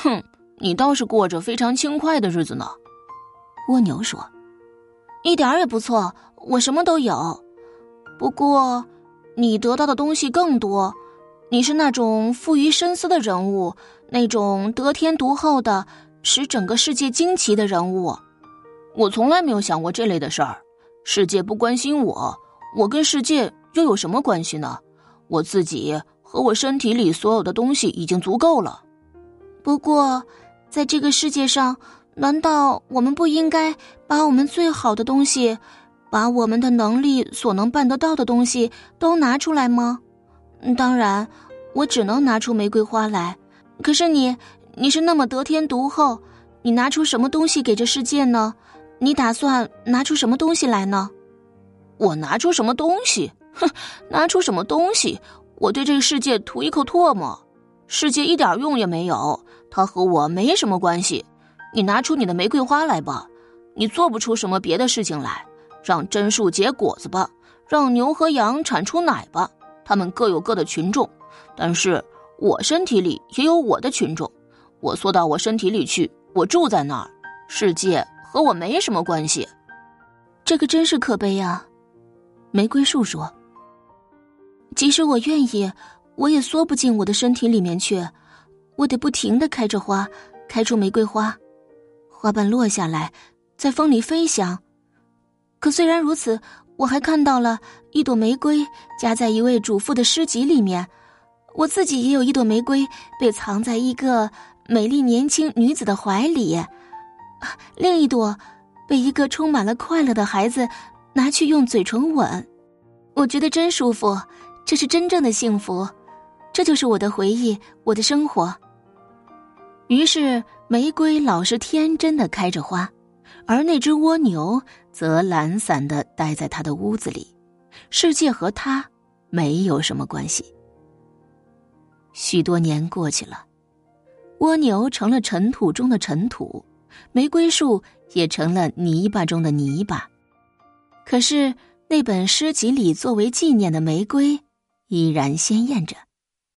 哼，你倒是过着非常轻快的日子呢。蜗牛说：“一点儿也不错，我什么都有。不过，你得到的东西更多。你是那种富于深思的人物，那种得天独厚的，使整个世界惊奇的人物。我从来没有想过这类的事儿。世界不关心我，我跟世界又有什么关系呢？我自己和我身体里所有的东西已经足够了。”不过，在这个世界上，难道我们不应该把我们最好的东西，把我们的能力所能办得到的东西都拿出来吗？当然，我只能拿出玫瑰花来。可是你，你是那么得天独厚，你拿出什么东西给这世界呢？你打算拿出什么东西来呢？我拿出什么东西？哼，拿出什么东西？我对这个世界吐一口唾沫。世界一点用也没有，它和我没什么关系。你拿出你的玫瑰花来吧，你做不出什么别的事情来，让榛树结果子吧，让牛和羊产出奶吧，它们各有各的群众，但是我身体里也有我的群众，我缩到我身体里去，我住在那儿，世界和我没什么关系。这个真是可悲啊！玫瑰树说：“即使我愿意。”我也缩不进我的身体里面去，我得不停的开着花，开出玫瑰花，花瓣落下来，在风里飞翔。可虽然如此，我还看到了一朵玫瑰夹在一位主妇的诗集里面，我自己也有一朵玫瑰被藏在一个美丽年轻女子的怀里，另一朵被一个充满了快乐的孩子拿去用嘴唇吻，我觉得真舒服，这是真正的幸福。这就是我的回忆，我的生活。于是，玫瑰老是天真的开着花，而那只蜗牛则懒散的待在他的屋子里。世界和他没有什么关系。许多年过去了，蜗牛成了尘土中的尘土，玫瑰树也成了泥巴中的泥巴。可是，那本诗集里作为纪念的玫瑰，依然鲜艳着。